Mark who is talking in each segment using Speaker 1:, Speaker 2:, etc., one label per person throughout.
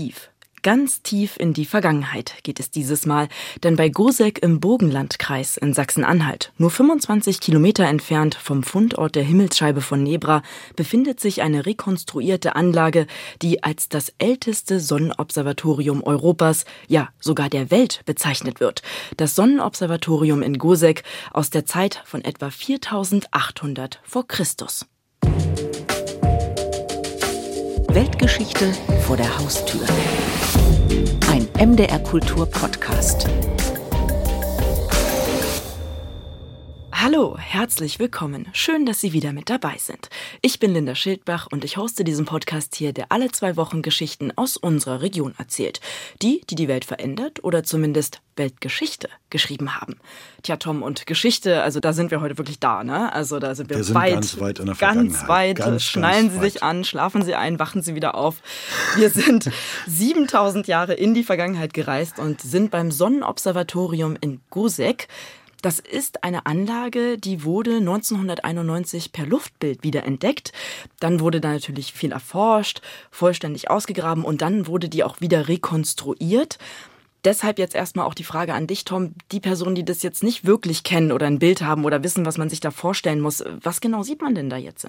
Speaker 1: tief. Ganz tief in die Vergangenheit geht es dieses Mal, denn bei Goseck im Burgenlandkreis in Sachsen-Anhalt, nur 25 Kilometer entfernt vom Fundort der Himmelsscheibe von Nebra, befindet sich eine rekonstruierte Anlage, die als das älteste Sonnenobservatorium Europas, ja sogar der Welt bezeichnet wird. Das Sonnenobservatorium in Goseck aus der Zeit von etwa 4800 vor Christus.
Speaker 2: Weltgeschichte vor der Haustür. Ein MDR Kultur Podcast.
Speaker 1: Hallo, herzlich willkommen. Schön, dass Sie wieder mit dabei sind. Ich bin Linda Schildbach und ich hoste diesen Podcast hier, der alle zwei Wochen Geschichten aus unserer Region erzählt. Die, die die Welt verändert oder zumindest Weltgeschichte geschrieben haben. Tja, Tom, und Geschichte, also da sind wir heute wirklich da, ne? Also da sind wir, wir
Speaker 3: sind
Speaker 1: weit,
Speaker 3: ganz weit in der
Speaker 1: ganz weit.
Speaker 3: Ganz,
Speaker 1: Schnallen
Speaker 3: ganz
Speaker 1: Sie sich
Speaker 3: weit.
Speaker 1: an, schlafen Sie ein, wachen Sie wieder auf. Wir sind 7000 Jahre in die Vergangenheit gereist und sind beim Sonnenobservatorium in Gusek. Das ist eine Anlage, die wurde 1991 per Luftbild wiederentdeckt. Dann wurde da natürlich viel erforscht, vollständig ausgegraben und dann wurde die auch wieder rekonstruiert. Deshalb jetzt erstmal auch die Frage an dich, Tom. Die Personen, die das jetzt nicht wirklich kennen oder ein Bild haben oder wissen, was man sich da vorstellen muss, was genau sieht man denn da jetzt?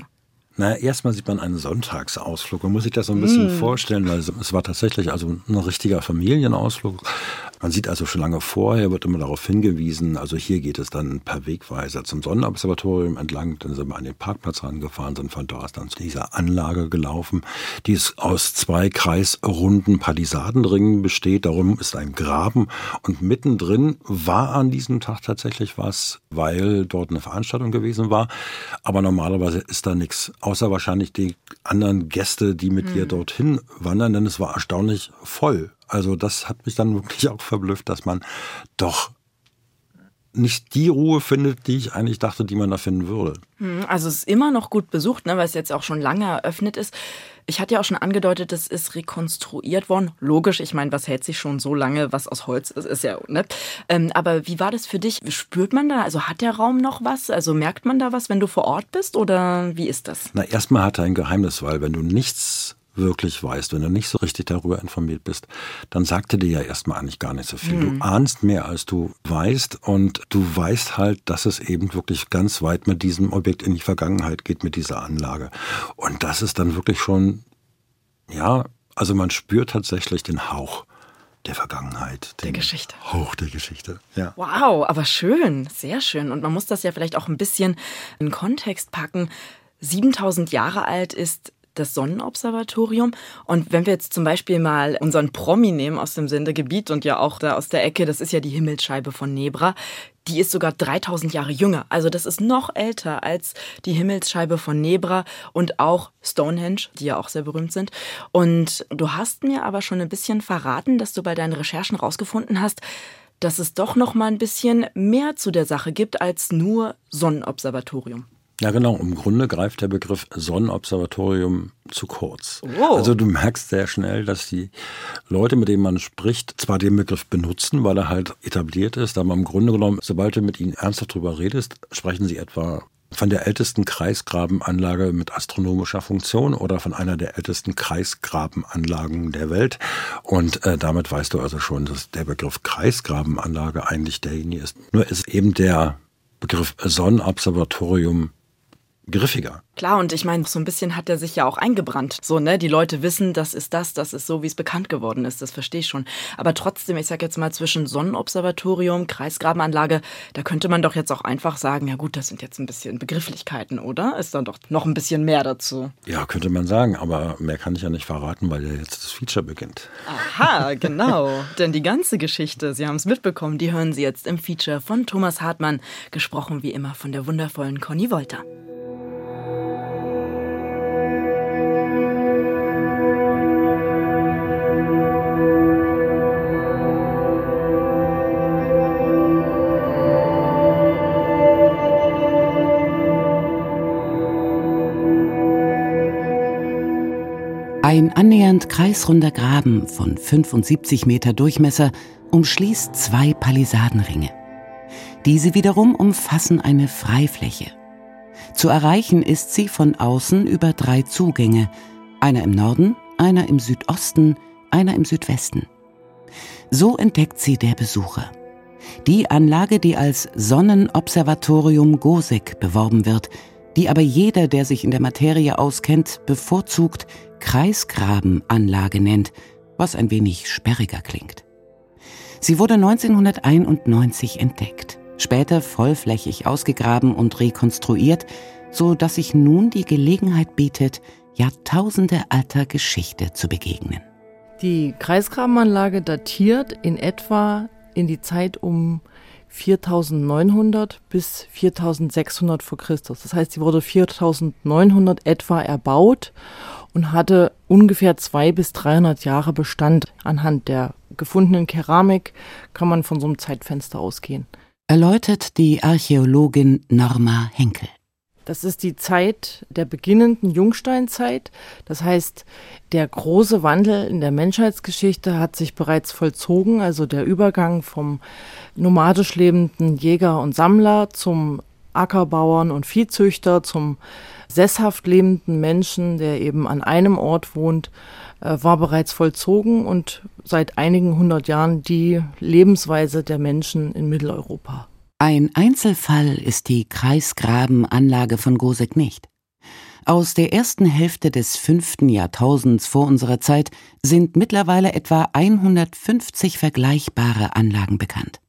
Speaker 3: Na, erstmal sieht man einen Sonntagsausflug. Man muss sich das so ein bisschen
Speaker 1: Mm.
Speaker 3: vorstellen, weil es, war tatsächlich also ein richtiger Familienausflug. Man sieht also schon lange vorher, wird immer darauf hingewiesen, also hier geht es dann per Wegweiser zum Sonnenobservatorium entlang, dann sind wir an den Parkplatz rangefahren, sind von dort dann zu dieser Anlage gelaufen, die es aus zwei kreisrunden Palisadenringen besteht, darum ist ein Graben und mittendrin war an diesem Tag tatsächlich was, weil dort eine Veranstaltung gewesen war, aber normalerweise ist da nichts, außer wahrscheinlich die anderen Gäste, die mit ihr dorthin wandern, denn es war erstaunlich voll. Also das hat mich dann wirklich auch verblüfft, dass man doch nicht die Ruhe findet, die ich eigentlich dachte, die man da finden würde.
Speaker 1: Hm, Also es ist immer noch gut besucht, ne, weil es jetzt auch schon lange eröffnet ist. Ich hatte ja auch schon angedeutet, es ist rekonstruiert worden. Logisch, ich meine, was hält sich schon so lange, was aus Holz ist, ist ja, ne? Ähm, aber wie war das für dich? Spürt man da, also hat der Raum noch was? Also merkt man da was, wenn du vor Ort bist oder wie ist das?
Speaker 3: Na, erstmal hat er ein Geheimnis, weil wenn du nichts wirklich weißt, wenn du nicht so richtig darüber informiert bist, dann sagt er dir ja erstmal eigentlich gar nicht so viel. Du ahnst mehr, als du weißt und du weißt halt, dass es eben wirklich ganz weit mit diesem Objekt in die Vergangenheit geht, mit dieser Anlage. Und das ist dann wirklich schon, ja, also man spürt tatsächlich den Hauch der Vergangenheit. Den
Speaker 1: Geschichte.
Speaker 3: Hauch der Geschichte, ja.
Speaker 1: Wow, aber schön, sehr schön. Und man muss das ja vielleicht auch ein bisschen in Kontext packen. 7000 Jahre alt ist das Sonnenobservatorium. Und wenn wir jetzt zum Beispiel mal unseren Promi nehmen aus dem Sendegebiet und ja auch da aus der Ecke, das ist ja die Himmelsscheibe von Nebra, die ist sogar 3000 Jahre jünger. Also das ist noch älter als die Himmelsscheibe von Nebra und auch Stonehenge, die ja auch sehr berühmt sind. Und du hast mir aber schon ein bisschen verraten, dass du bei deinen Recherchen rausgefunden hast, dass es doch noch mal ein bisschen mehr zu der Sache gibt als nur Sonnenobservatorium.
Speaker 3: Ja, genau. Im Grunde greift der Begriff Sonnenobservatorium zu kurz.
Speaker 1: Oh.
Speaker 3: Also du merkst sehr schnell, dass die Leute, mit denen man spricht, zwar den Begriff benutzen, weil er halt etabliert ist, aber im Grunde genommen, sobald du mit ihnen ernsthaft drüber redest, sprechen sie etwa von der ältesten Kreisgrabenanlage mit astronomischer Funktion oder von einer der ältesten Kreisgrabenanlagen der Welt. Und äh, damit weißt du also schon, dass der Begriff Kreisgrabenanlage eigentlich derjenige ist. Nur ist eben der Begriff Sonnenobservatorium griffiger.
Speaker 1: Klar, und ich meine, so ein bisschen hat er sich ja auch eingebrannt. So, ne? Die Leute wissen, das ist das, das ist so, wie es bekannt geworden ist. Das verstehe ich schon. Aber trotzdem, ich sag jetzt mal, zwischen Sonnenobservatorium, Kreisgrabenanlage, da könnte man doch jetzt auch einfach sagen, ja gut, das sind jetzt ein bisschen Begrifflichkeiten, oder? Ist dann doch noch ein bisschen mehr dazu.
Speaker 3: Ja, könnte man sagen, aber mehr kann ich ja nicht verraten, weil ja jetzt das Feature beginnt.
Speaker 1: Aha, genau. Denn die ganze Geschichte, Sie haben es mitbekommen, die hören Sie jetzt im Feature von Thomas Hartmann, gesprochen wie immer von der wundervollen Conny Wolter.
Speaker 2: Ein annähernd kreisrunder Graben von 75 Meter Durchmesser umschließt zwei Palisadenringe. Diese wiederum umfassen eine Freifläche. Zu erreichen ist sie von außen über drei Zugänge, einer im Norden, einer im Südosten, einer im Südwesten. So entdeckt sie der Besucher. Die Anlage, die als Sonnenobservatorium Gosek beworben wird, die aber jeder, der sich in der Materie auskennt, bevorzugt Kreisgrabenanlage nennt, was ein wenig sperriger klingt. Sie wurde 1991 entdeckt, später vollflächig ausgegraben und rekonstruiert, so dass sich nun die Gelegenheit bietet, Jahrtausende alter Geschichte zu begegnen.
Speaker 4: Die Kreisgrabenanlage datiert in etwa in die Zeit um 4900 bis 4600 vor Christus. Das heißt, sie wurde 4900 etwa erbaut und hatte ungefähr zwei bis 300 Jahre Bestand. Anhand der gefundenen Keramik kann man von so einem Zeitfenster ausgehen.
Speaker 2: Erläutert die Archäologin Norma Henkel.
Speaker 4: Das ist die Zeit der beginnenden Jungsteinzeit. Das heißt, der große Wandel in der Menschheitsgeschichte hat sich bereits vollzogen. Also der Übergang vom nomadisch lebenden Jäger und Sammler zum Ackerbauern und Viehzüchter, zum sesshaft lebenden Menschen, der eben an einem Ort wohnt, äh, war bereits vollzogen und seit einigen hundert Jahren die Lebensweise der Menschen in Mitteleuropa.
Speaker 2: Ein Einzelfall ist die Kreisgrabenanlage von Gosek nicht. Aus der ersten Hälfte des fünften Jahrtausends vor unserer Zeit sind mittlerweile etwa 150 vergleichbare Anlagen bekannt.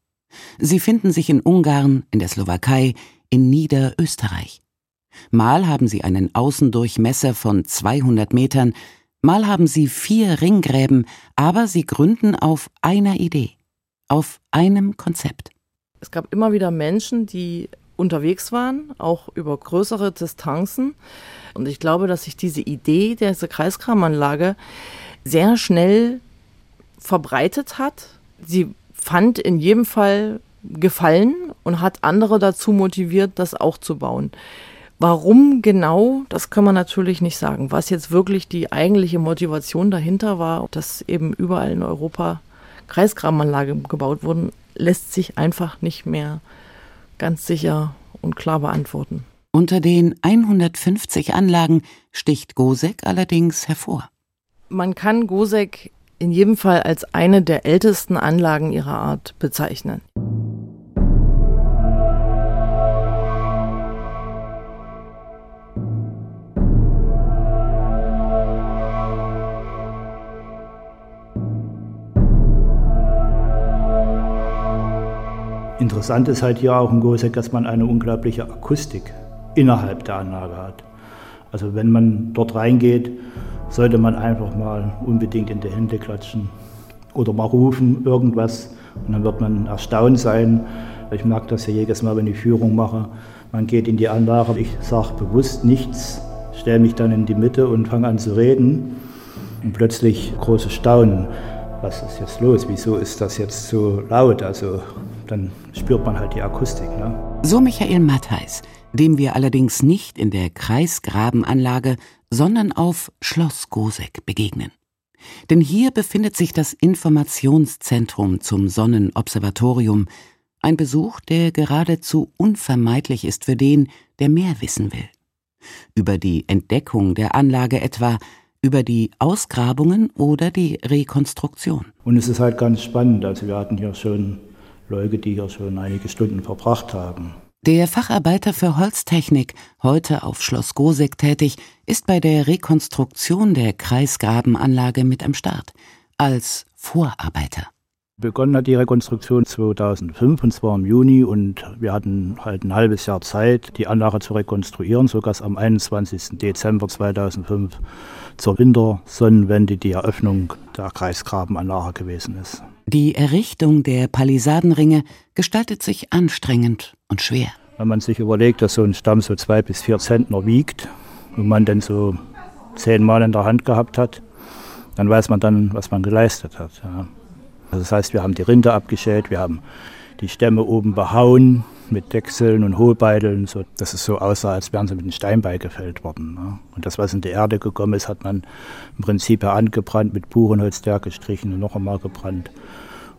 Speaker 2: Sie finden sich in Ungarn, in der Slowakei, in Niederösterreich. Mal haben sie einen Außendurchmesser von 200 Metern, mal haben sie vier Ringgräben, aber sie gründen auf einer Idee, auf einem Konzept.
Speaker 4: Es gab immer wieder Menschen, die unterwegs waren, auch über größere Distanzen. Und ich glaube, dass sich diese Idee der Kreiskramanlage sehr schnell verbreitet hat. Sie fand in jedem Fall Gefallen und hat andere dazu motiviert, das auch zu bauen. Warum genau, das kann man natürlich nicht sagen. Was jetzt wirklich die eigentliche Motivation dahinter war, dass eben überall in Europa Kreisgrabenanlagen gebaut wurden, lässt sich einfach nicht mehr ganz sicher und klar beantworten.
Speaker 2: Unter den 150 Anlagen sticht Gosek allerdings hervor.
Speaker 4: Man kann Gosek in jedem Fall als eine der ältesten Anlagen ihrer Art bezeichnen.
Speaker 5: Interessant ist halt hier auch im Gosek, dass man eine unglaubliche Akustik innerhalb der Anlage hat. Also wenn man dort reingeht, sollte man einfach mal unbedingt in die Hände klatschen oder mal rufen, irgendwas. Und dann wird man erstaunt sein. Ich merke das ja jedes Mal, wenn ich Führung mache. Man geht in die Anlage, ich sage bewusst nichts, stelle mich dann in die Mitte und fange an zu reden. Und plötzlich großes Staunen. Was ist jetzt los? Wieso ist das jetzt so laut? Also dann spürt man halt die Akustik. Ne?
Speaker 2: So Michael Mattheis, dem wir allerdings nicht in der Kreisgrabenanlage, sondern auf Schloss Gosek begegnen. Denn hier befindet sich das Informationszentrum zum Sonnenobservatorium, ein Besuch, der geradezu unvermeidlich ist für den, der mehr wissen will. Über die Entdeckung der Anlage etwa, über die Ausgrabungen oder die Rekonstruktion.
Speaker 5: Und es ist halt ganz spannend. Also wir hatten hier schon Leute, die hier schon einige Stunden verbracht haben.
Speaker 2: Der Facharbeiter für Holztechnik, heute auf Schloss Gosek tätig, ist bei der Rekonstruktion der Kreisgrabenanlage mit am Start, als Vorarbeiter.
Speaker 5: Begonnen hat die Rekonstruktion 2005 und zwar im Juni und wir hatten halt ein halbes Jahr Zeit, die Anlage zu rekonstruieren, sodass am 21. Dezember 2005 zur Wintersonnenwende die Eröffnung der Kreisgrabenanlage gewesen ist.
Speaker 2: Die Errichtung der Palisadenringe gestaltet sich anstrengend und schwer.
Speaker 5: Wenn man sich überlegt, dass so ein Stamm so zwei bis vier Zentner wiegt und man den so zehnmal in der Hand gehabt hat, dann weiß man dann, was man geleistet hat. Ja. Also das heißt, wir haben die Rinde abgeschält, wir haben die Stämme oben behauen mit Dechseln und Hohlbeideln, so dass es so aussah, als wären sie mit einem Steinbeil gefällt worden. Ne? Und das, was in die Erde gekommen ist, hat man im Prinzip angebrannt, mit Buchenholzteer gestrichen und noch einmal gebrannt.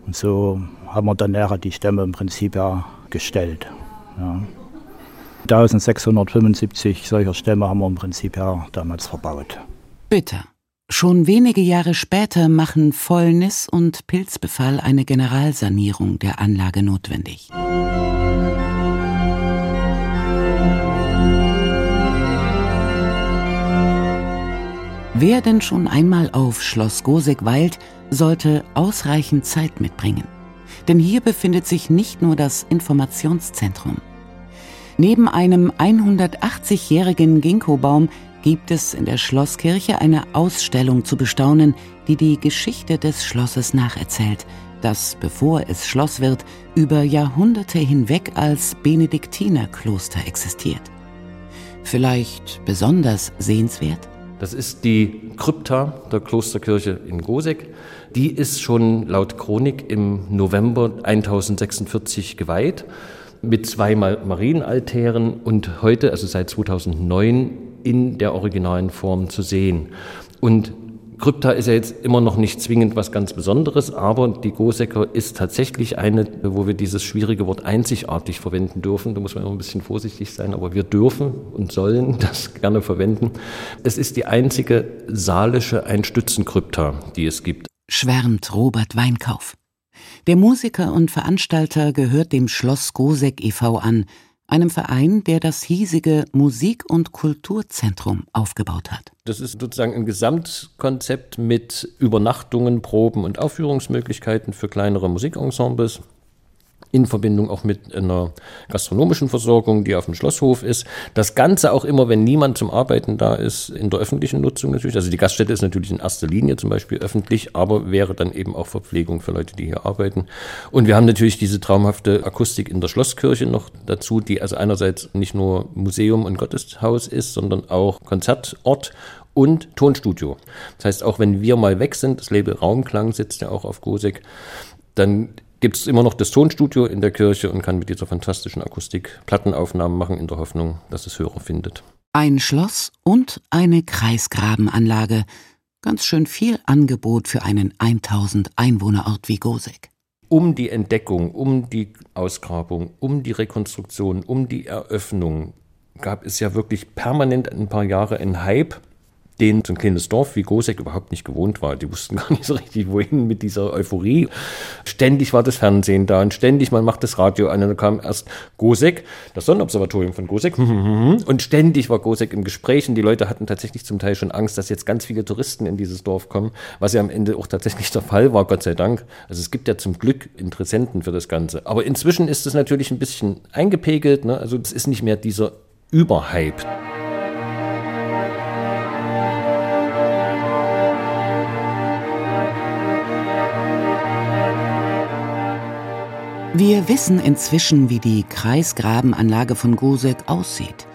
Speaker 5: Und so haben wir dann näher die Stämme im Prinzip ja gestellt. Ja. 1675 solcher Stämme haben wir im Prinzip ja damals verbaut.
Speaker 2: Bitter. Schon wenige Jahre später machen Fäulnis und Pilzbefall eine Generalsanierung der Anlage notwendig. Wer denn schon einmal auf Schloss Gosek weilt, sollte ausreichend Zeit mitbringen. Denn hier befindet sich nicht nur das Informationszentrum. Neben einem 180-jährigen Ginkgobaum gibt es in der Schlosskirche eine Ausstellung zu bestaunen, die die Geschichte des Schlosses nacherzählt, das, bevor es Schloss wird, über Jahrhunderte hinweg als Benediktinerkloster existiert. Vielleicht besonders sehenswert?
Speaker 6: Das ist die Krypta der Klosterkirche in Gosek. Die ist schon laut Chronik im November 1046 geweiht mit zwei Marienaltären und heute, also seit 2009, in der originalen Form zu sehen. Und Krypta ist ja jetzt immer noch nicht zwingend was ganz Besonderes, aber die Gosecker ist tatsächlich eine, wo wir dieses schwierige Wort einzigartig verwenden dürfen. Da muss man immer ein bisschen vorsichtig sein, aber wir dürfen und sollen das gerne verwenden. Es ist die einzige saalische Einstützenkrypta, die es gibt.
Speaker 2: Schwärmt Robert Weinkauf. Der Musiker und Veranstalter gehört dem Schloss Gosek e.V. an, einem Verein, der das hiesige Musik- und Kulturzentrum aufgebaut hat.
Speaker 6: Das ist sozusagen ein Gesamtkonzept mit Übernachtungen, Proben und Aufführungsmöglichkeiten für kleinere Musikensembles in Verbindung auch mit einer gastronomischen Versorgung, die auf dem Schlosshof ist. Das Ganze auch immer, wenn niemand zum Arbeiten da ist, in der öffentlichen Nutzung natürlich. Also die Gaststätte ist natürlich in erster Linie zum Beispiel öffentlich, aber wäre dann eben auch Verpflegung für Leute, die hier arbeiten. Und wir haben natürlich diese traumhafte Akustik in der Schlosskirche noch dazu, die also einerseits nicht nur Museum und Gotteshaus ist, sondern auch Konzertort und Tonstudio. Das heißt, auch wenn wir mal weg sind, das Label Raumklang sitzt ja auch auf Gosek, dann gibt es immer noch das Tonstudio in der Kirche und kann mit dieser fantastischen Akustik Plattenaufnahmen machen in der Hoffnung, dass es Hörer findet.
Speaker 2: Ein Schloss und eine Kreisgrabenanlage. Ganz schön viel Angebot für einen 1000 Einwohnerort wie Gosek.
Speaker 6: Um die Entdeckung, um die Ausgrabung, um die Rekonstruktion, um die Eröffnung gab es ja wirklich permanent ein paar Jahre einen Hype den so ein kleines Dorf wie Gosek überhaupt nicht gewohnt war. Die wussten gar nicht so richtig, wohin mit dieser Euphorie. Ständig war das Fernsehen da und ständig, man macht das Radio an und dann kam erst Gosek, das Sonnenobservatorium von Gosek und ständig war Gosek im Gespräch und die Leute hatten tatsächlich zum Teil schon Angst, dass jetzt ganz viele Touristen in dieses Dorf kommen, was ja am Ende auch tatsächlich der Fall war, Gott sei Dank. Also es gibt ja zum Glück Interessenten für das Ganze. Aber inzwischen ist es natürlich ein bisschen eingepegelt, ne? also es ist nicht mehr dieser Überhype.
Speaker 2: Wir wissen inzwischen, wie die Kreisgrabenanlage von Gosek aussieht,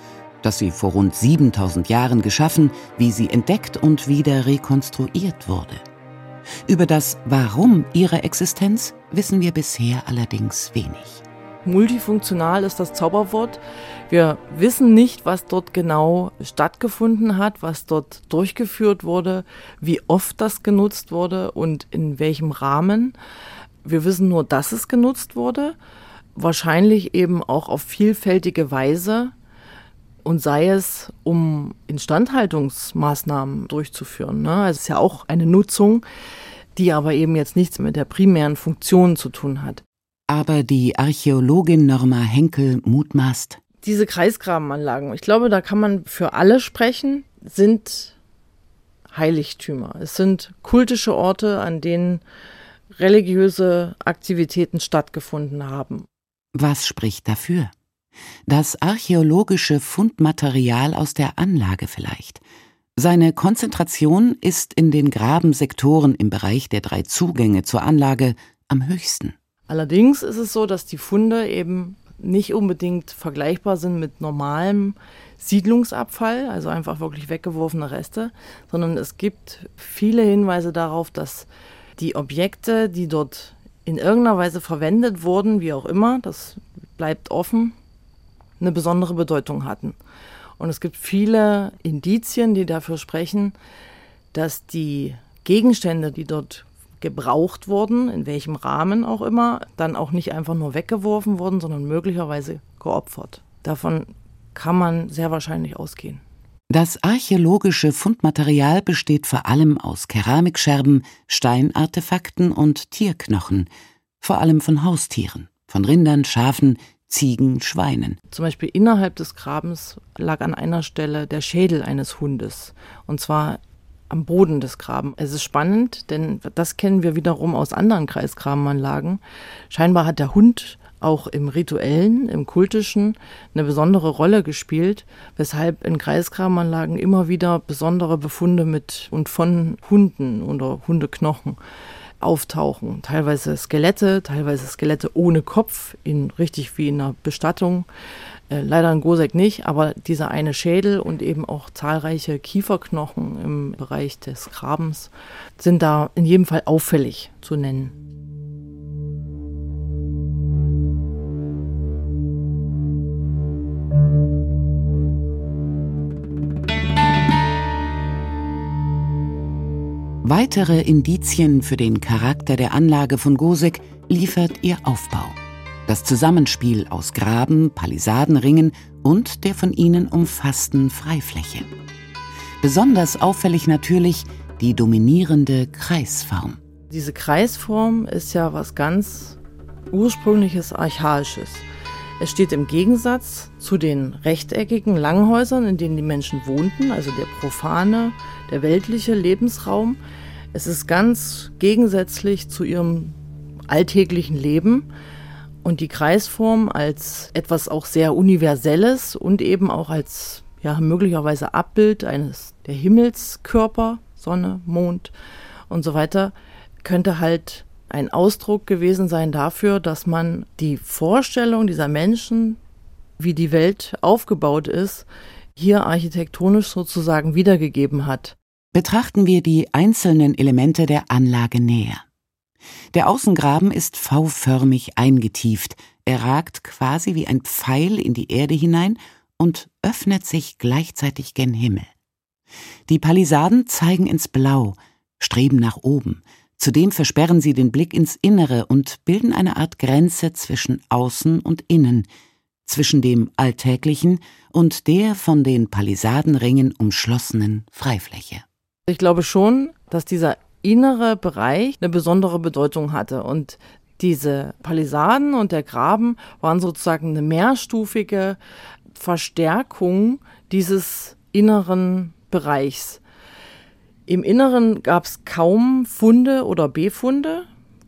Speaker 2: dass sie vor rund 7000 Jahren geschaffen, wie sie entdeckt und wieder rekonstruiert wurde. Über das Warum ihrer Existenz wissen wir bisher allerdings wenig.
Speaker 4: Multifunktional ist das Zauberwort. Wir wissen nicht, was dort genau stattgefunden hat, was dort durchgeführt wurde, wie oft das genutzt wurde und in welchem Rahmen. Wir wissen nur, dass es genutzt wurde, wahrscheinlich eben auch auf vielfältige Weise und sei es, um Instandhaltungsmaßnahmen durchzuführen. Ne? Also es ist ja auch eine Nutzung, die aber eben jetzt nichts mit der primären Funktion zu tun hat.
Speaker 2: Aber die Archäologin Norma Henkel mutmaßt.
Speaker 4: Diese Kreisgrabenanlagen, ich glaube, da kann man für alle sprechen, sind Heiligtümer. Es sind kultische Orte, an denen religiöse Aktivitäten stattgefunden haben.
Speaker 2: Was spricht dafür? Das archäologische Fundmaterial aus der Anlage vielleicht. Seine Konzentration ist in den Grabensektoren im Bereich der drei Zugänge zur Anlage am höchsten.
Speaker 4: Allerdings ist es so, dass die Funde eben nicht unbedingt vergleichbar sind mit normalem Siedlungsabfall, also einfach wirklich weggeworfene Reste, sondern es gibt viele Hinweise darauf, dass die Objekte, die dort in irgendeiner Weise verwendet wurden, wie auch immer, das bleibt offen, eine besondere Bedeutung hatten. Und es gibt viele Indizien, die dafür sprechen, dass die Gegenstände, die dort gebraucht wurden, in welchem Rahmen auch immer, dann auch nicht einfach nur weggeworfen wurden, sondern möglicherweise geopfert. Davon kann man sehr wahrscheinlich ausgehen.
Speaker 2: Das archäologische Fundmaterial besteht vor allem aus Keramikscherben, Steinartefakten und Tierknochen, vor allem von Haustieren, von Rindern, Schafen, Ziegen, Schweinen.
Speaker 4: Zum Beispiel innerhalb des Grabens lag an einer Stelle der Schädel eines Hundes. Und zwar am Boden des Grabens. Es ist spannend, denn das kennen wir wiederum aus anderen Kreisgrabenanlagen. Scheinbar hat der Hund auch im rituellen, im kultischen eine besondere Rolle gespielt, weshalb in Kreisgrabenanlagen immer wieder besondere Befunde mit und von Hunden oder Hundeknochen auftauchen. Teilweise Skelette, teilweise Skelette ohne Kopf, in richtig wie in einer Bestattung. Äh, leider in Gosek nicht, aber dieser eine Schädel und eben auch zahlreiche Kieferknochen im Bereich des Grabens sind da in jedem Fall auffällig zu nennen.
Speaker 2: Weitere Indizien für den Charakter der Anlage von Gosek liefert ihr Aufbau. Das Zusammenspiel aus Graben, Palisadenringen und der von ihnen umfassten Freifläche. Besonders auffällig natürlich die dominierende Kreisform.
Speaker 4: Diese Kreisform ist ja was ganz ursprüngliches, archaisches. Es steht im Gegensatz zu den rechteckigen Langhäusern, in denen die Menschen wohnten, also der profane, der weltliche Lebensraum. Es ist ganz gegensätzlich zu ihrem alltäglichen Leben und die Kreisform als etwas auch sehr Universelles und eben auch als ja, möglicherweise Abbild eines der Himmelskörper, Sonne, Mond und so weiter, könnte halt ein Ausdruck gewesen sein dafür, dass man die Vorstellung dieser Menschen, wie die Welt aufgebaut ist, hier architektonisch sozusagen wiedergegeben hat.
Speaker 2: Betrachten wir die einzelnen Elemente der Anlage näher. Der Außengraben ist V-förmig eingetieft, er ragt quasi wie ein Pfeil in die Erde hinein und öffnet sich gleichzeitig gen Himmel. Die Palisaden zeigen ins Blau, streben nach oben, Zudem versperren sie den Blick ins Innere und bilden eine Art Grenze zwischen Außen und Innen, zwischen dem Alltäglichen und der von den Palisadenringen umschlossenen Freifläche.
Speaker 4: Ich glaube schon, dass dieser innere Bereich eine besondere Bedeutung hatte und diese Palisaden und der Graben waren sozusagen eine mehrstufige Verstärkung dieses inneren Bereichs. Im Inneren gab es kaum Funde oder Befunde,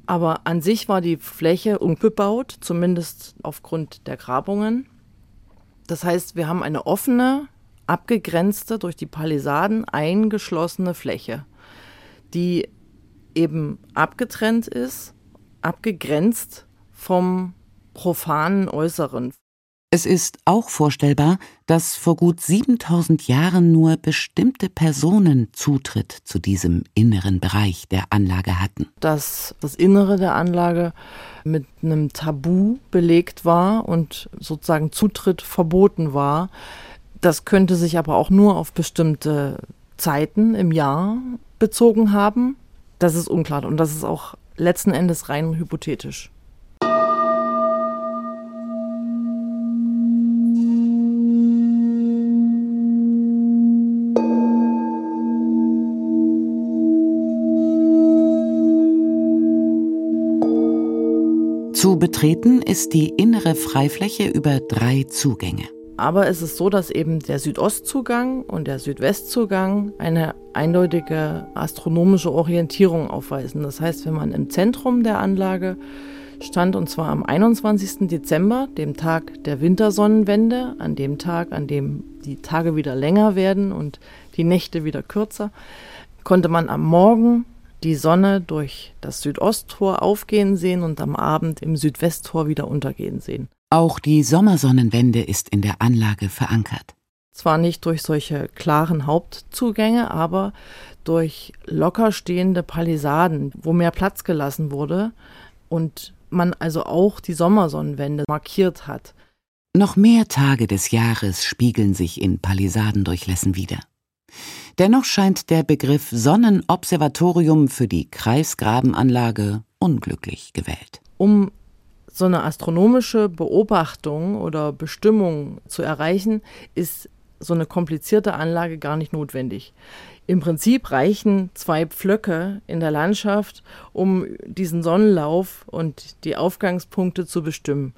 Speaker 4: aber an sich war die Fläche unbebaut, zumindest aufgrund der Grabungen. Das heißt, wir haben eine offene, abgegrenzte, durch die Palisaden eingeschlossene Fläche, die eben abgetrennt ist, abgegrenzt vom profanen Äußeren.
Speaker 2: Es ist auch vorstellbar, dass vor gut 7000 Jahren nur bestimmte Personen Zutritt zu diesem inneren Bereich der Anlage hatten.
Speaker 4: Dass das Innere der Anlage mit einem Tabu belegt war und sozusagen Zutritt verboten war. Das könnte sich aber auch nur auf bestimmte Zeiten im Jahr bezogen haben. Das ist unklar und das ist auch letzten Endes rein hypothetisch.
Speaker 2: Zu betreten ist die innere Freifläche über drei Zugänge.
Speaker 4: Aber es ist so, dass eben der Südostzugang und der Südwestzugang eine eindeutige astronomische Orientierung aufweisen. Das heißt, wenn man im Zentrum der Anlage stand, und zwar am 21. Dezember, dem Tag der Wintersonnenwende, an dem Tag, an dem die Tage wieder länger werden und die Nächte wieder kürzer, konnte man am Morgen die Sonne durch das Südosttor aufgehen sehen und am Abend im Südwesttor wieder untergehen sehen.
Speaker 2: Auch die Sommersonnenwende ist in der Anlage verankert.
Speaker 4: Zwar nicht durch solche klaren Hauptzugänge, aber durch locker stehende Palisaden, wo mehr Platz gelassen wurde und man also auch die Sommersonnenwende markiert hat.
Speaker 2: Noch mehr Tage des Jahres spiegeln sich in Palisadendurchlässen wieder. Dennoch scheint der Begriff Sonnenobservatorium für die Kreisgrabenanlage unglücklich gewählt.
Speaker 4: Um so eine astronomische Beobachtung oder Bestimmung zu erreichen, ist so eine komplizierte Anlage gar nicht notwendig. Im Prinzip reichen zwei Pflöcke in der Landschaft, um diesen Sonnenlauf und die Aufgangspunkte zu bestimmen.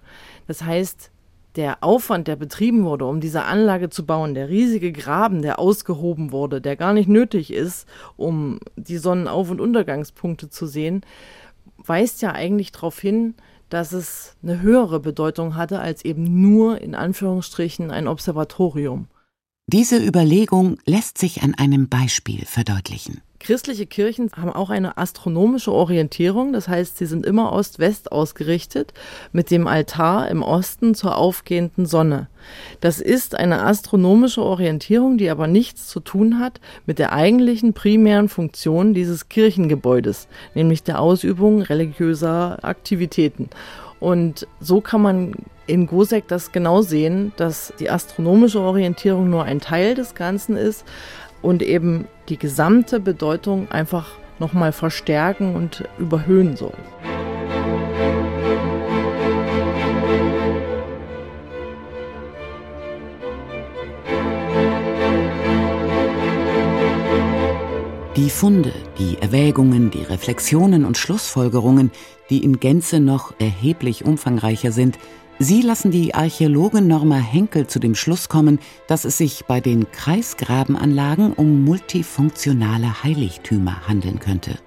Speaker 4: Das heißt, der Aufwand, der betrieben wurde, um diese Anlage zu bauen, der riesige Graben, der ausgehoben wurde, der gar nicht nötig ist, um die Sonnenauf- und Untergangspunkte zu sehen, weist ja eigentlich darauf hin, dass es eine höhere Bedeutung hatte als eben nur in Anführungsstrichen ein Observatorium.
Speaker 2: Diese Überlegung lässt sich an einem Beispiel verdeutlichen.
Speaker 4: Christliche Kirchen haben auch eine astronomische Orientierung, das heißt, sie sind immer Ost-West ausgerichtet, mit dem Altar im Osten zur aufgehenden Sonne. Das ist eine astronomische Orientierung, die aber nichts zu tun hat mit der eigentlichen primären Funktion dieses Kirchengebäudes, nämlich der Ausübung religiöser Aktivitäten. Und so kann man in Gosek das genau sehen, dass die astronomische Orientierung nur ein Teil des Ganzen ist und eben die gesamte Bedeutung einfach nochmal verstärken und überhöhen soll.
Speaker 2: Die Funde, die Erwägungen, die Reflexionen und Schlussfolgerungen, die in Gänze noch erheblich umfangreicher sind, Sie lassen die Archäologin Norma Henkel zu dem Schluss kommen, dass es sich bei den Kreisgrabenanlagen um multifunktionale Heiligtümer handeln könnte.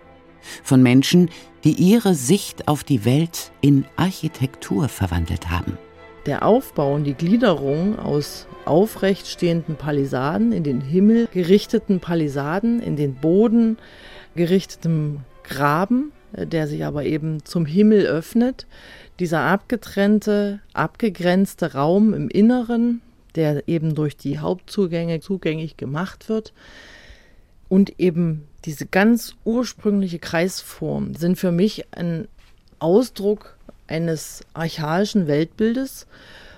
Speaker 2: Von Menschen, die ihre Sicht auf die Welt in Architektur verwandelt haben.
Speaker 4: Der Aufbau und die Gliederung aus aufrecht stehenden Palisaden, in den Himmel gerichteten Palisaden, in den Boden gerichtetem Graben, äh, der sich aber eben zum Himmel öffnet, dieser abgetrennte, abgegrenzte Raum im Inneren, der eben durch die Hauptzugänge zugänglich gemacht wird, und eben diese ganz ursprüngliche Kreisform sind für mich ein Ausdruck eines archaischen Weltbildes,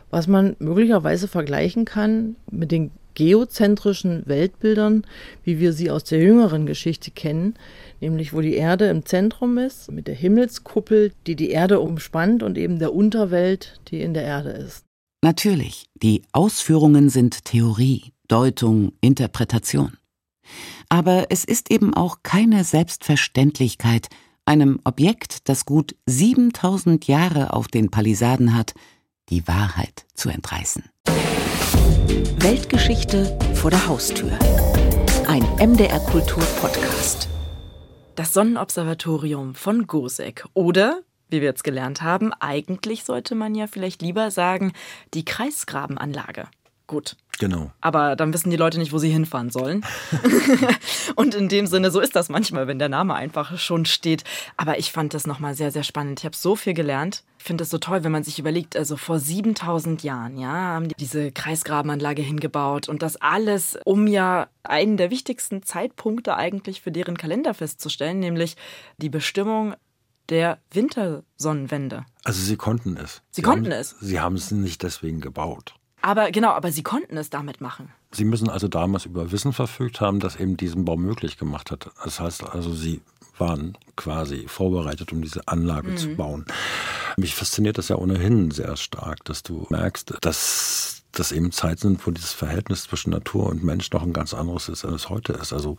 Speaker 4: was man möglicherweise vergleichen kann mit den geozentrischen Weltbildern, wie wir sie aus der jüngeren Geschichte kennen, nämlich wo die Erde im Zentrum ist, mit der Himmelskuppel, die die Erde umspannt und eben der Unterwelt, die in der Erde ist.
Speaker 2: Natürlich, die Ausführungen sind Theorie, Deutung, Interpretation. Aber es ist eben auch keine Selbstverständlichkeit, einem Objekt, das gut 7000 Jahre auf den Palisaden hat, die Wahrheit zu entreißen.
Speaker 7: Weltgeschichte vor der Haustür. Ein MDR Kultur Podcast.
Speaker 1: Das Sonnenobservatorium von Gosek oder wie wir jetzt gelernt haben, eigentlich sollte man ja vielleicht lieber sagen, die Kreisgrabenanlage. Gut.
Speaker 3: Genau.
Speaker 1: Aber dann wissen die Leute nicht, wo sie hinfahren sollen. und in dem Sinne, so ist das manchmal, wenn der Name einfach schon steht. Aber ich fand das nochmal sehr, sehr spannend. Ich habe so viel gelernt. Ich finde es so toll, wenn man sich überlegt, also vor 7000 Jahren, ja, haben die diese Kreisgrabenanlage hingebaut und das alles, um ja einen der wichtigsten Zeitpunkte eigentlich für deren Kalender festzustellen, nämlich die Bestimmung der Wintersonnenwende.
Speaker 3: Also sie konnten es.
Speaker 1: Sie, sie konnten
Speaker 3: haben,
Speaker 1: es.
Speaker 3: Sie haben es nicht deswegen gebaut.
Speaker 1: Aber genau, aber sie konnten es damit machen.
Speaker 3: Sie müssen also damals über Wissen verfügt haben, das eben diesen Bau möglich gemacht hat. Das heißt also, sie waren quasi vorbereitet, um diese Anlage mhm. zu bauen. Mich fasziniert das ja ohnehin sehr stark, dass du merkst, dass das eben Zeit sind, wo dieses Verhältnis zwischen Natur und Mensch noch ein ganz anderes ist, als es heute ist. Also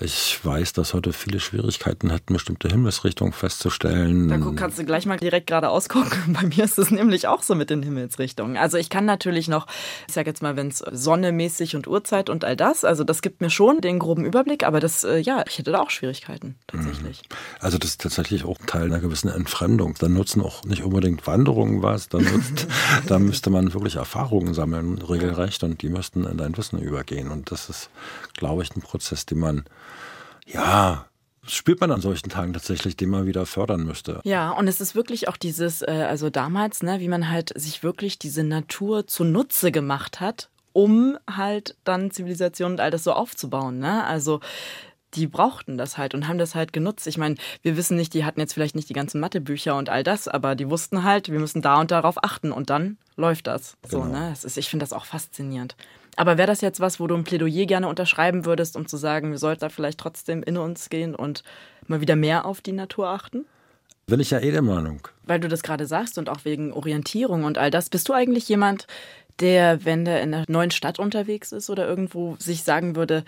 Speaker 3: ich weiß, dass heute viele Schwierigkeiten hätten, bestimmte Himmelsrichtungen festzustellen.
Speaker 1: Da kannst du gleich mal direkt geradeaus gucken. Bei mir ist es nämlich auch so mit den Himmelsrichtungen. Also ich kann natürlich noch, ich sage jetzt mal, wenn es sonnemäßig und Uhrzeit und all das, also das gibt mir schon den groben Überblick, aber das, äh, ja, ich hätte da auch Schwierigkeiten tatsächlich. Mhm.
Speaker 3: Also das ist tatsächlich auch Teil einer gewissen Entfremdung. Dann nutzen auch nicht unbedingt Wanderungen was, dann nutzt, da müsste man wirklich Erfahrungen sammeln, regelrecht, und die müssten in dein Wissen übergehen. Und das ist, glaube ich, ein Prozess, den man, ja, spürt man an solchen Tagen tatsächlich, den man wieder fördern müsste.
Speaker 1: Ja, und es ist wirklich auch dieses, äh, also damals, ne, wie man halt sich wirklich diese Natur zunutze gemacht hat, um halt dann Zivilisation und all das so aufzubauen. Ne? Also die brauchten das halt und haben das halt genutzt. Ich meine, wir wissen nicht, die hatten jetzt vielleicht nicht die ganzen Mathebücher und all das, aber die wussten halt, wir müssen da und darauf achten und dann läuft das. So, genau. ne? Das ist, ich finde das auch faszinierend. Aber wäre das jetzt was, wo du ein Plädoyer gerne unterschreiben würdest, um zu sagen, wir sollten da vielleicht trotzdem in uns gehen und mal wieder mehr auf die Natur achten?
Speaker 3: Bin ich ja eh der Meinung.
Speaker 1: Weil du das gerade sagst und auch wegen Orientierung und all das. Bist du eigentlich jemand, der, wenn der in einer neuen Stadt unterwegs ist oder irgendwo sich sagen würde,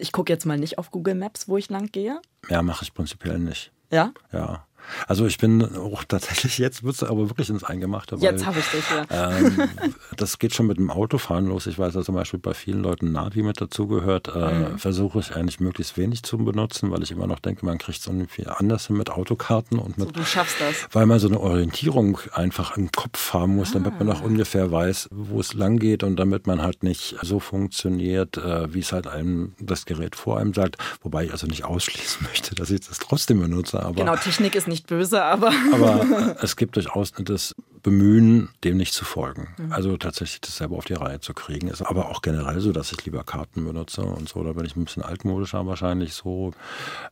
Speaker 1: ich gucke jetzt mal nicht auf Google Maps, wo ich lang gehe?
Speaker 3: Ja, mache ich prinzipiell nicht.
Speaker 1: Ja?
Speaker 3: Ja. Also ich bin auch tatsächlich, jetzt wird es aber wirklich ins Eingemachte.
Speaker 1: Jetzt habe ich dich,
Speaker 3: ja. Ähm, das geht schon mit dem Autofahren los. Ich weiß ja zum Beispiel bei vielen Leuten Navi mit dazugehört, äh, mhm. versuche ich eigentlich möglichst wenig zu benutzen, weil ich immer noch denke, man kriegt es irgendwie anders hin mit Autokarten und mit.
Speaker 1: So, du schaffst das.
Speaker 3: Weil man so eine Orientierung einfach im Kopf haben muss, ah. damit man auch ungefähr weiß, wo es lang geht und damit man halt nicht so funktioniert, äh, wie es halt einem das Gerät vor einem sagt. Wobei ich also nicht ausschließen möchte, dass ich das trotzdem benutze. Aber
Speaker 1: genau, Technik ist nicht böse, aber.
Speaker 3: aber es gibt durchaus das Bemühen, dem nicht zu folgen. Mhm. Also tatsächlich das selber auf die Reihe zu kriegen. Ist aber auch generell so, dass ich lieber Karten benutze und so. Da bin ich ein bisschen altmodischer wahrscheinlich so.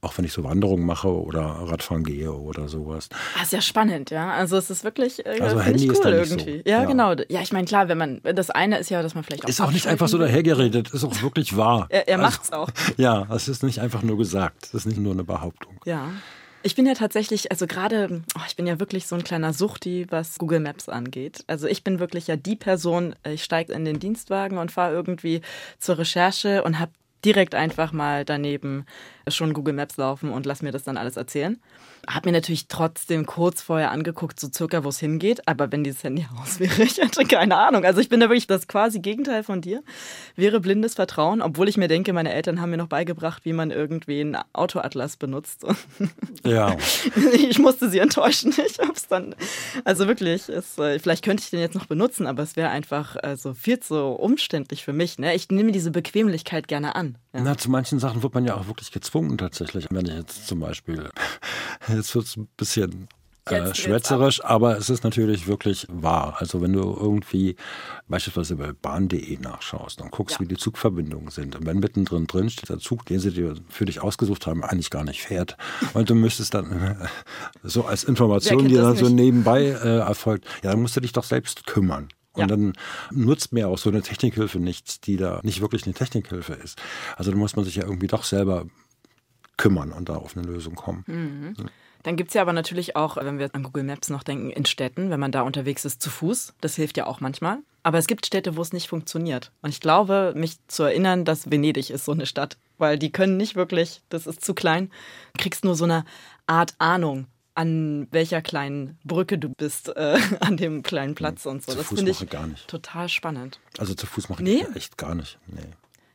Speaker 3: Auch wenn ich so Wanderungen mache oder Radfahren gehe oder sowas.
Speaker 1: Das ah, ist ja spannend, ja. Also es ist wirklich
Speaker 3: äh, also Handy cool ist da
Speaker 1: irgendwie.
Speaker 3: So.
Speaker 1: Ja, ja, genau. Ja, ich meine, klar, wenn man, das eine ist ja, dass man vielleicht auch.
Speaker 3: Ist auch nicht einfach so dahergeredet, ist auch wirklich wahr.
Speaker 1: er er also, macht's auch.
Speaker 3: Ja, es ist nicht einfach nur gesagt. Es ist nicht nur eine Behauptung.
Speaker 1: Ja. Ich bin ja tatsächlich, also gerade, oh, ich bin ja wirklich so ein kleiner Suchti, was Google Maps angeht. Also ich bin wirklich ja die Person, ich steige in den Dienstwagen und fahre irgendwie zur Recherche und habe direkt einfach mal daneben schon Google Maps laufen und lass mir das dann alles erzählen. Hab mir natürlich trotzdem kurz vorher angeguckt, so circa, wo es hingeht. Aber wenn dieses Handy aus wäre, ich hätte keine Ahnung. Also ich bin da wirklich das quasi Gegenteil von dir. Wäre blindes Vertrauen, obwohl ich mir denke, meine Eltern haben mir noch beigebracht, wie man irgendwie einen Autoatlas benutzt.
Speaker 3: Ja.
Speaker 1: ich musste sie enttäuschen. Ich hab's dann. Also wirklich, es, äh, vielleicht könnte ich den jetzt noch benutzen, aber es wäre einfach also viel zu umständlich für mich. Ne? Ich nehme diese Bequemlichkeit gerne an.
Speaker 3: Ja. Na, zu manchen Sachen wird man ja auch wirklich gezwungen tatsächlich. Wenn ich jetzt zum Beispiel, jetzt wird es ein bisschen äh, schwätzerisch, aber es ist natürlich wirklich wahr. Also wenn du irgendwie beispielsweise bei bahn.de nachschaust und guckst, ja. wie die Zugverbindungen sind und wenn mittendrin drin steht der Zug, den sie dir für dich ausgesucht haben, eigentlich gar nicht fährt und du müsstest dann so als Information, die dann so nebenbei äh, erfolgt, ja, dann musst du dich doch selbst kümmern. Und ja. dann nutzt mir auch so eine Technikhilfe nichts, die da nicht wirklich eine Technikhilfe ist. Also da muss man sich ja irgendwie doch selber kümmern und da auf eine Lösung kommen.
Speaker 1: Mhm. Dann gibt es ja aber natürlich auch, wenn wir an Google Maps noch denken, in Städten, wenn man da unterwegs ist, zu Fuß. Das hilft ja auch manchmal. Aber es gibt Städte, wo es nicht funktioniert. Und ich glaube, mich zu erinnern, dass Venedig ist so eine Stadt. Weil die können nicht wirklich, das ist zu klein. Du kriegst nur so eine Art Ahnung, an welcher kleinen Brücke du bist, äh, an dem kleinen Platz und so.
Speaker 3: Zu das finde ich gar nicht.
Speaker 1: total spannend.
Speaker 3: Also zu Fuß mache ich nee? echt gar nicht. Nee.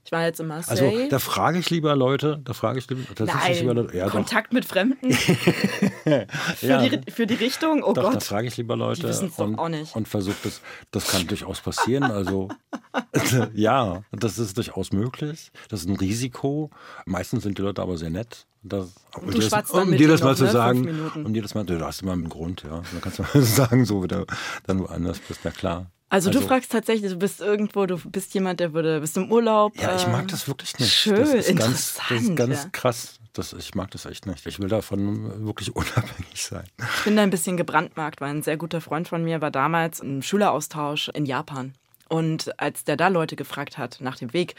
Speaker 1: Ich war jetzt in Marseille.
Speaker 3: Also da frage ich lieber Leute, da frage ich
Speaker 1: tatsächlich lieber Leute. Ja, Kontakt doch. mit Fremden für, ja, die, für die Richtung, oh
Speaker 3: doch,
Speaker 1: Gott.
Speaker 3: Da frage ich lieber Leute und, und versuche das, das kann durchaus passieren. Also ja, das ist durchaus möglich. Das ist ein Risiko. Meistens sind die Leute aber sehr nett. Das,
Speaker 1: um, dir das,
Speaker 3: um dir das mal noch, zu ne? sagen, um dir das mal, du hast immer einen Grund, ja. Dann kannst du mal sagen, so, wenn du dann woanders bist, na klar.
Speaker 1: Also, also, du fragst tatsächlich, du bist irgendwo, du bist jemand, der würde, bist im Urlaub.
Speaker 3: Ja, ich mag das wirklich nicht.
Speaker 1: Schön,
Speaker 3: das ist
Speaker 1: interessant.
Speaker 3: Ganz, das ist ganz ja. krass. Das, ich mag das echt nicht. Ich will davon wirklich unabhängig sein.
Speaker 1: Ich bin da ein bisschen gebrandmarkt, weil ein sehr guter Freund von mir war damals im Schüleraustausch in Japan. Und als der da Leute gefragt hat nach dem Weg,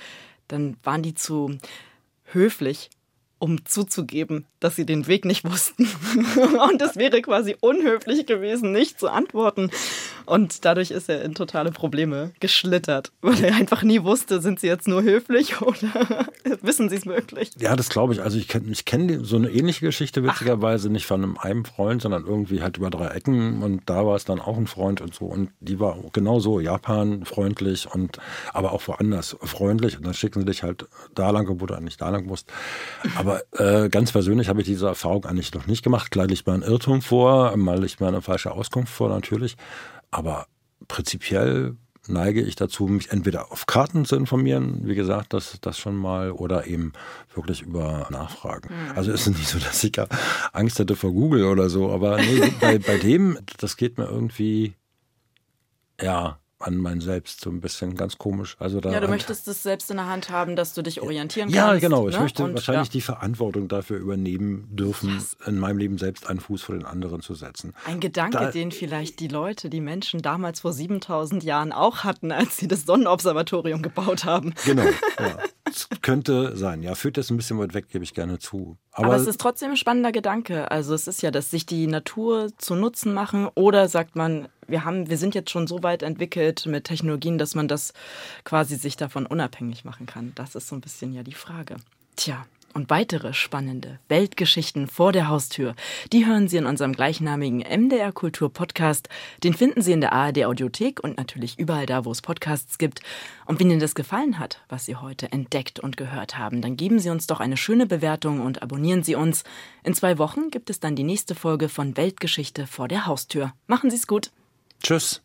Speaker 1: dann waren die zu höflich um zuzugeben, dass sie den Weg nicht wussten. Und es wäre quasi unhöflich gewesen, nicht zu antworten. Und dadurch ist er in totale Probleme geschlittert, weil er einfach nie wusste, sind sie jetzt nur höflich oder wissen sie es wirklich?
Speaker 3: Ja, das glaube ich. Also ich kenne ich kenn so eine ähnliche Geschichte witzigerweise Ach. nicht von einem Freund, sondern irgendwie halt über drei Ecken und da war es dann auch ein Freund und so und die war genau so Japan freundlich und aber auch woanders freundlich und dann schicken sie dich halt da lang, wo du nicht da lang musst. Aber äh, ganz persönlich habe ich diese Erfahrung eigentlich noch nicht gemacht. Klar liegt mir ein Irrtum vor, mal liegt mir eine falsche Auskunft vor natürlich. Aber prinzipiell neige ich dazu, mich entweder auf Karten zu informieren, wie gesagt, das, das schon mal, oder eben wirklich über Nachfragen. Mhm. Also ist es nicht so, dass ich gar Angst hätte vor Google oder so, aber nee, bei, bei dem, das geht mir irgendwie, ja, an mein Selbst so ein bisschen ganz komisch. Also da
Speaker 1: ja, du möchtest es selbst in der Hand haben, dass du dich orientieren
Speaker 3: ja,
Speaker 1: kannst.
Speaker 3: Ja, genau. Ich ne? möchte Und, wahrscheinlich ja. die Verantwortung dafür übernehmen dürfen, yes. in meinem Leben selbst einen Fuß vor den anderen zu setzen.
Speaker 1: Ein Gedanke, da, den vielleicht die Leute, die Menschen damals vor 7000 Jahren auch hatten, als sie das Sonnenobservatorium gebaut haben.
Speaker 3: Genau. Ja. Das könnte sein. Ja, führt jetzt ein bisschen weit weg, gebe ich gerne zu.
Speaker 1: Aber, Aber, es ist trotzdem ein spannender Gedanke. Also es ist ja, dass sich die Natur zu Nutzen machen oder sagt man, wir haben, wir sind jetzt schon so weit entwickelt mit Technologien, dass man das quasi sich davon unabhängig machen kann. Das ist so ein bisschen ja die Frage. Tja, und weitere spannende Weltgeschichten vor der Haustür, die hören Sie in unserem gleichnamigen MDR Kultur Podcast. Den finden Sie in der ARD Audiothek und natürlich überall da, wo es Podcasts gibt. Und wenn Ihnen das gefallen hat, was Sie heute entdeckt und gehört haben, dann geben Sie uns doch eine schöne Bewertung und abonnieren Sie uns. In zwei Wochen gibt es dann die nächste Folge von Weltgeschichte vor der Haustür. Machen Sie es gut.
Speaker 3: Tschüss.